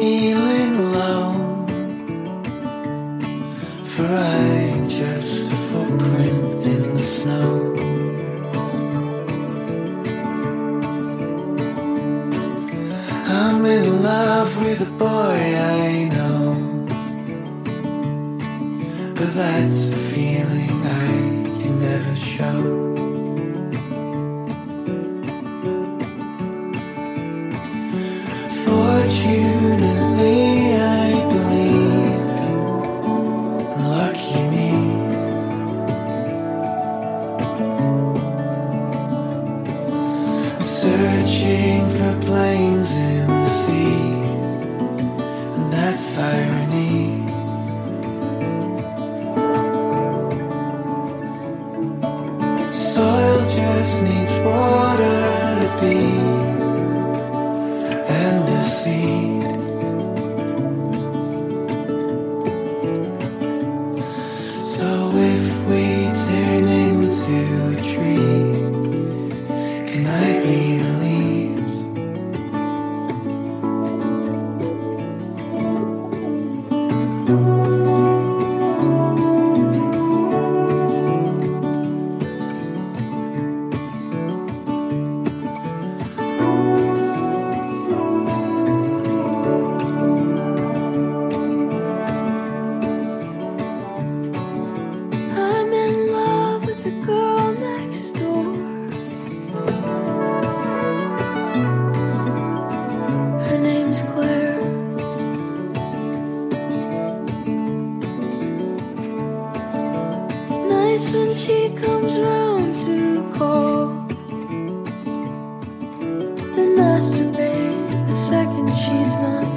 feeling. face when she comes round to call. Then masturbate the second she's not.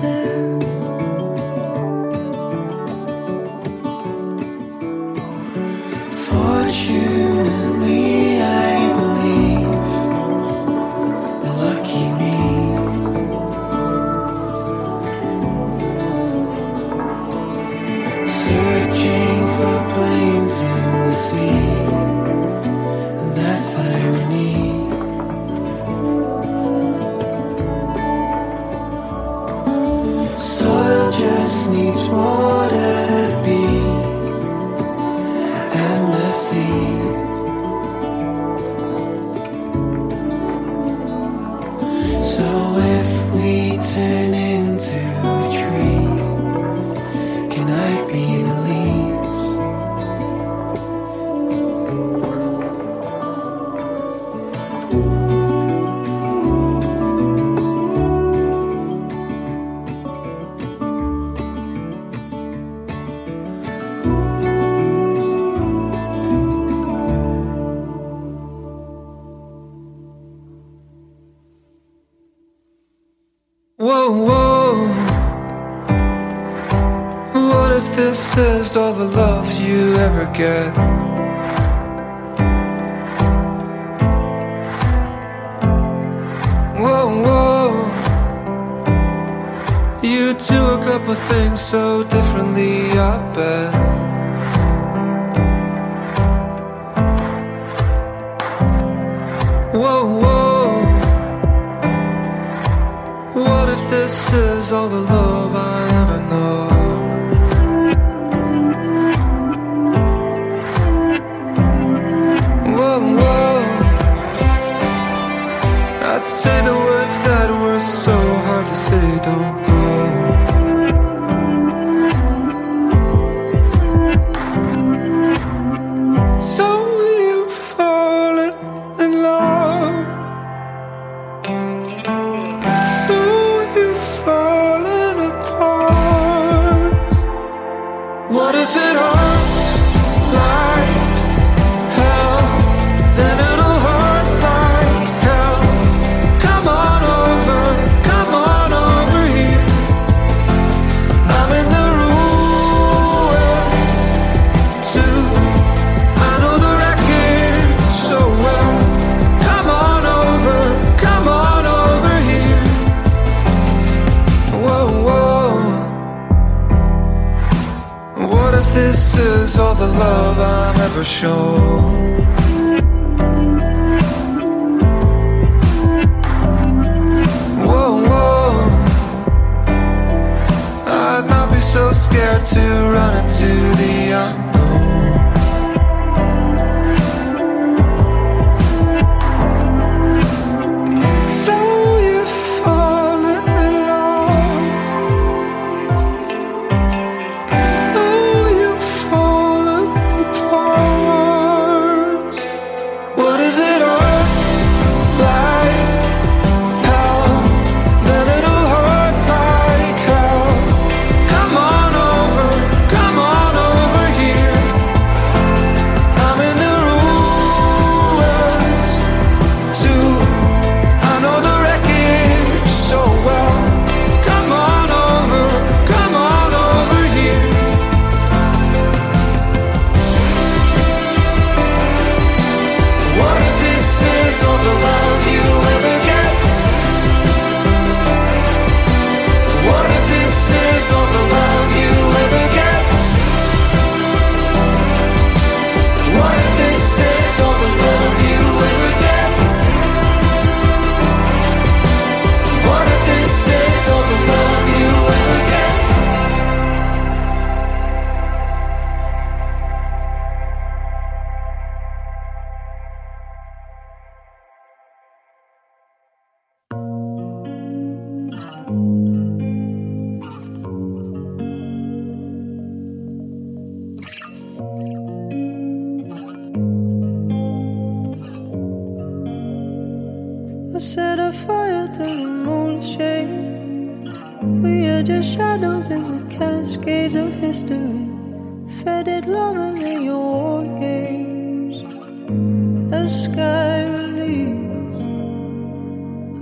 all the love you ever get? Whoa, whoa. You do a couple things so differently, I bet. Whoa, whoa. What if this is all the love I It's all the love I'm ever shown. Whoa, whoa. I'd not be so scared to run into the unknown. I set a fire to the moonshade. We are just shadows in the cascades of history. Faded love in your war games. A sky release.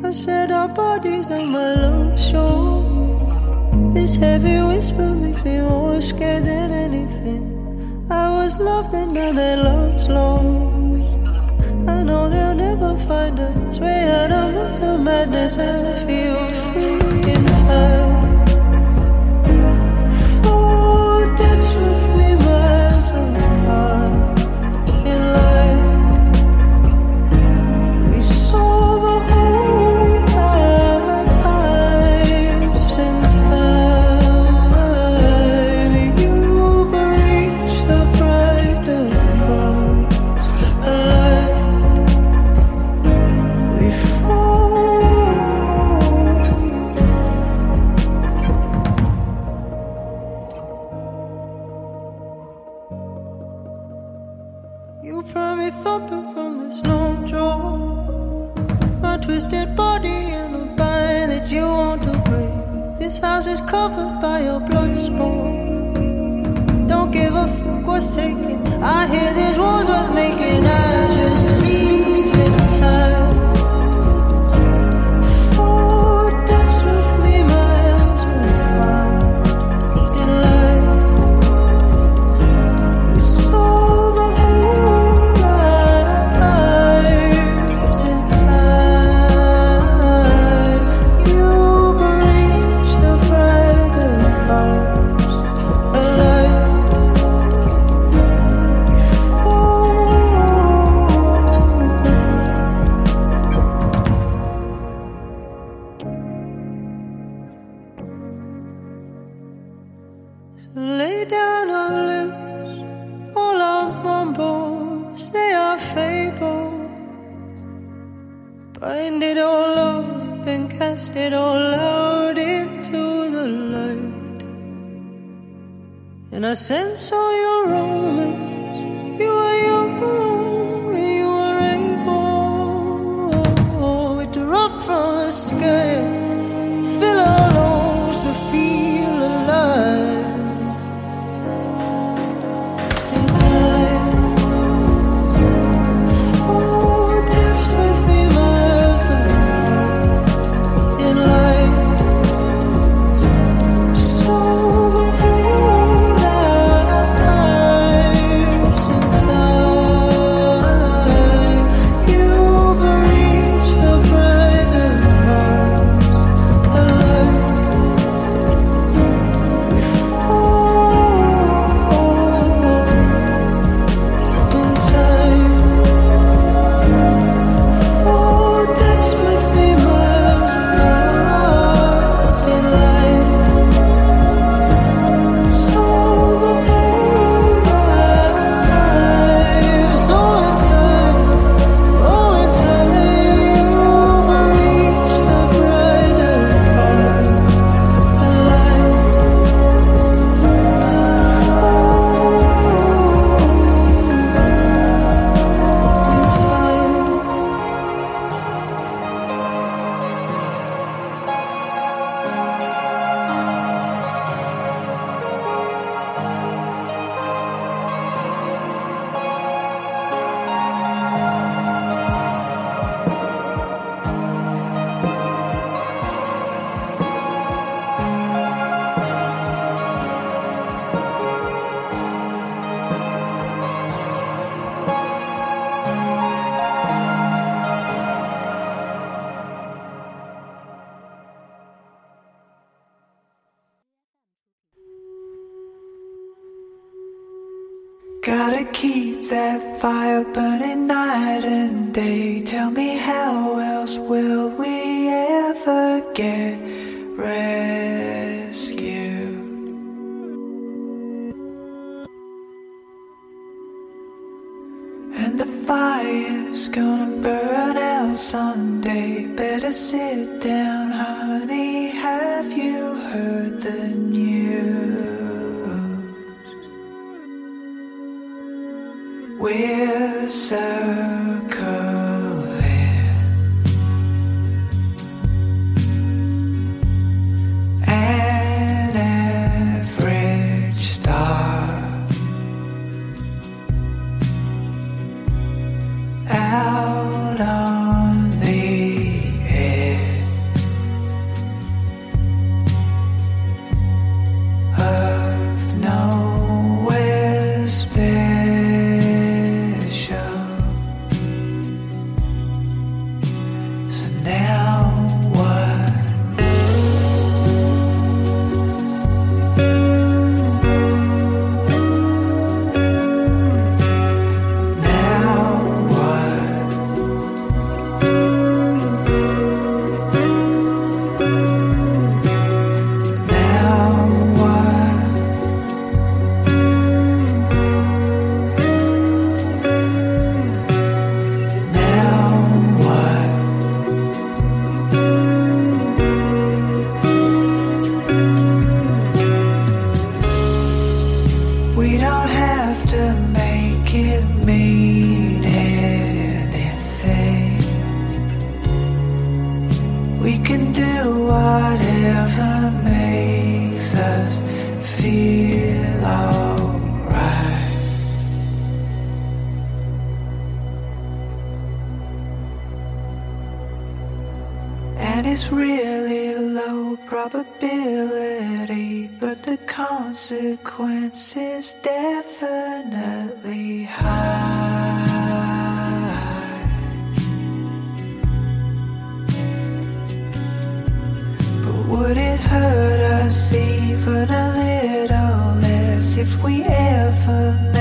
I set our bodies on my lungs shore. This heavy whisper makes me more scared than anything. I was loved and now that love's lost they'll never find us. Way out of madness, I feel free in time. We're circling. If we ever managed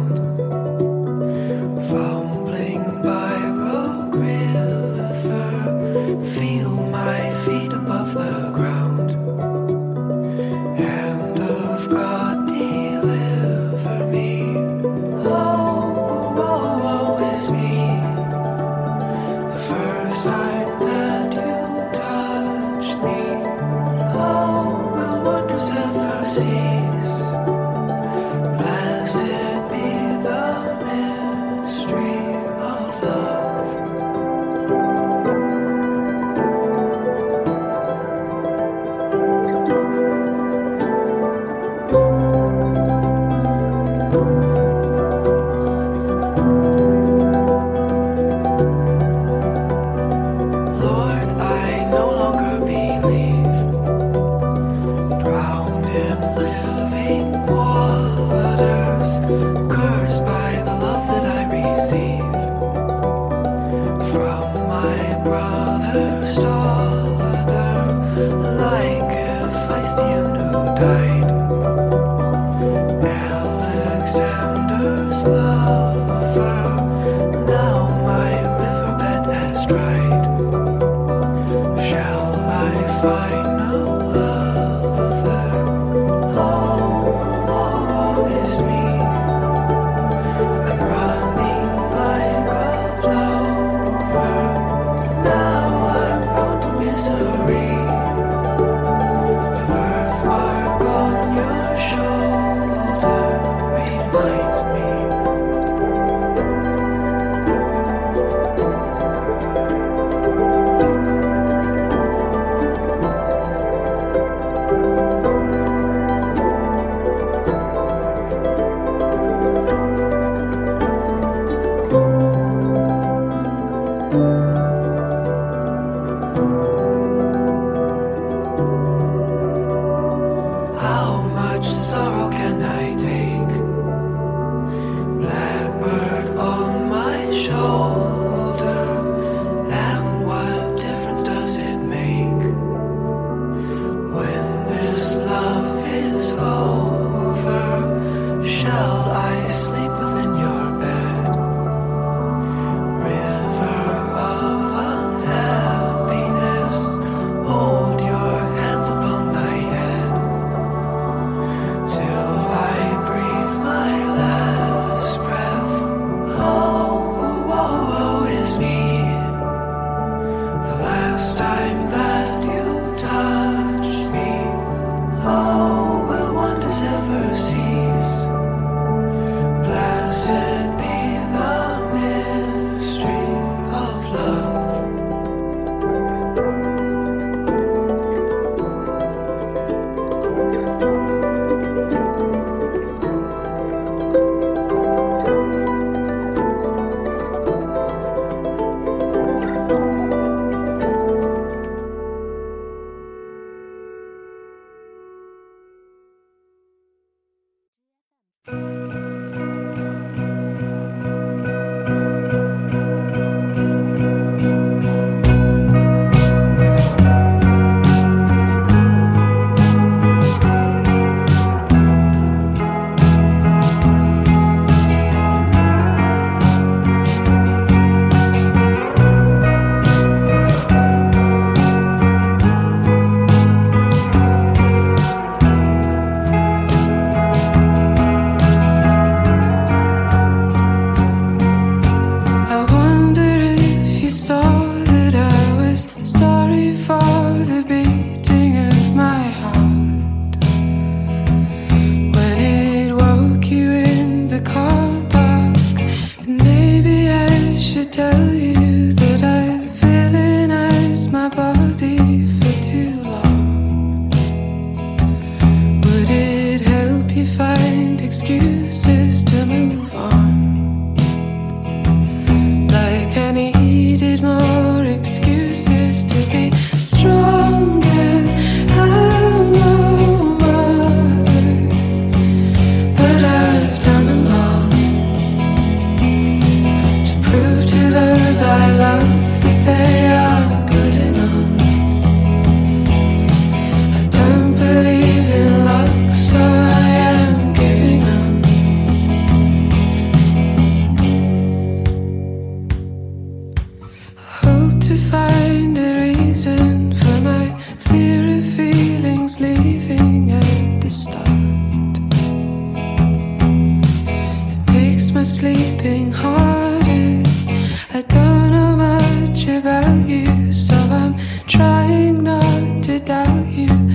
trying not to doubt you.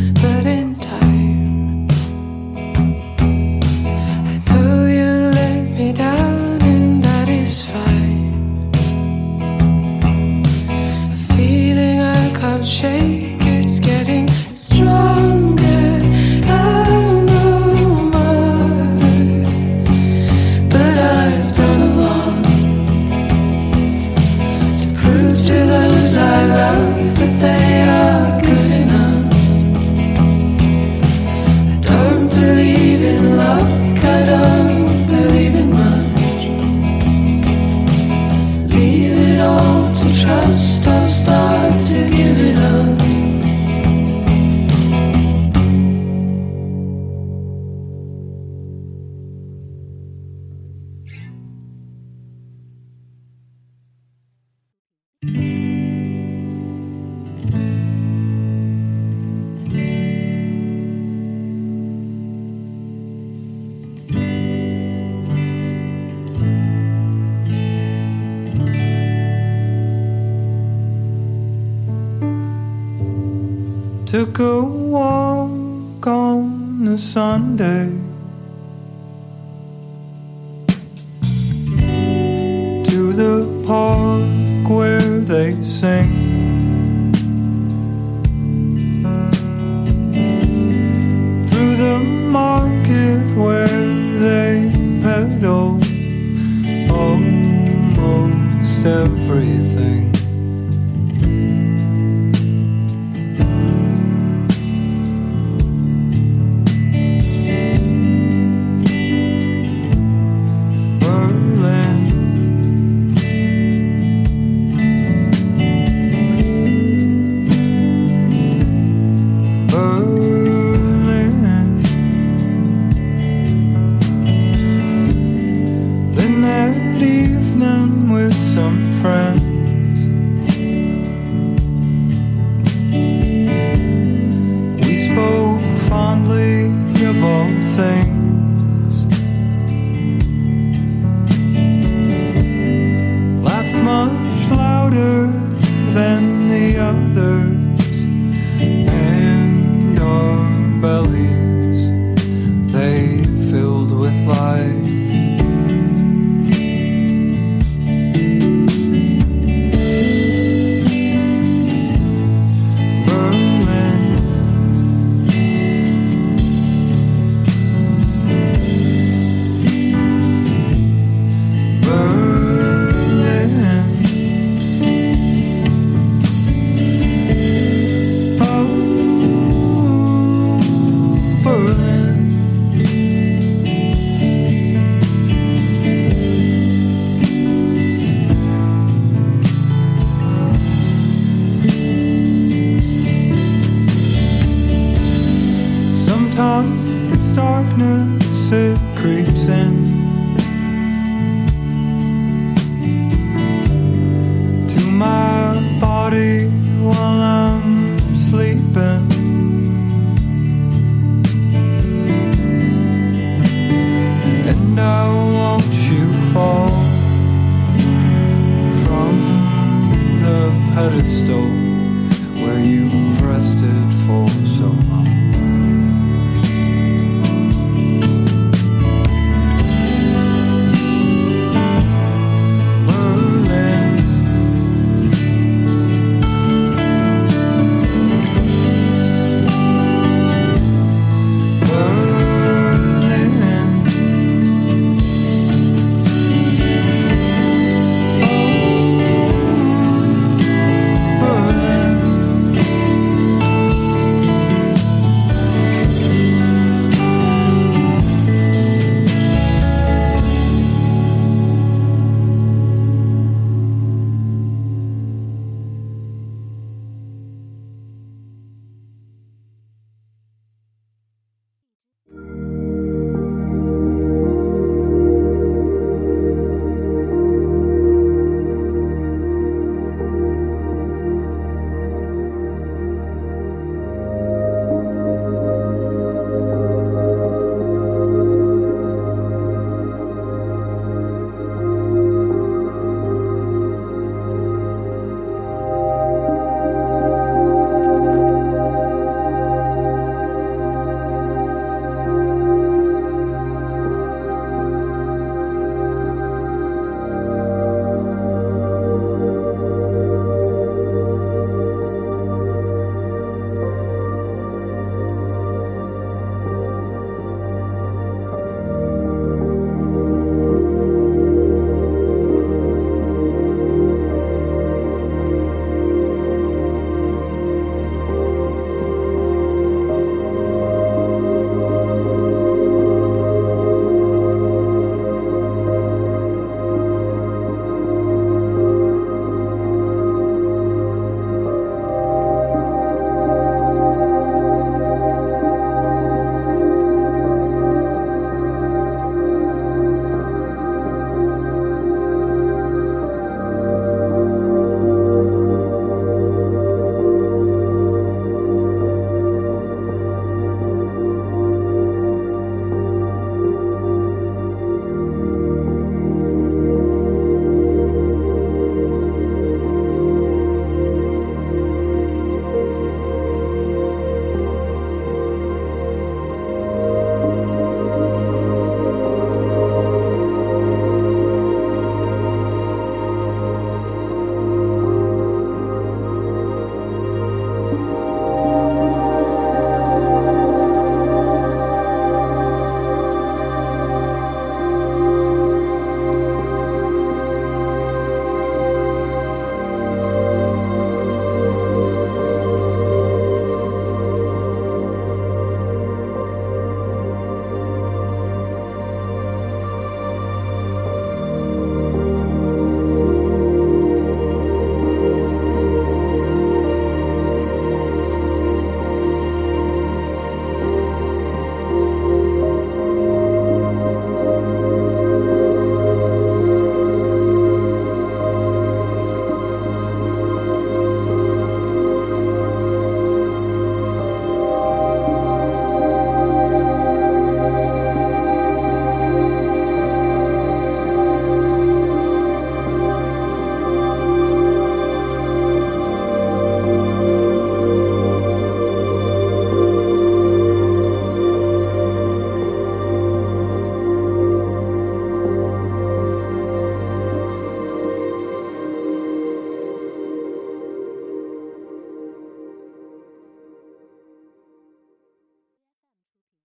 Took a walk on a Sunday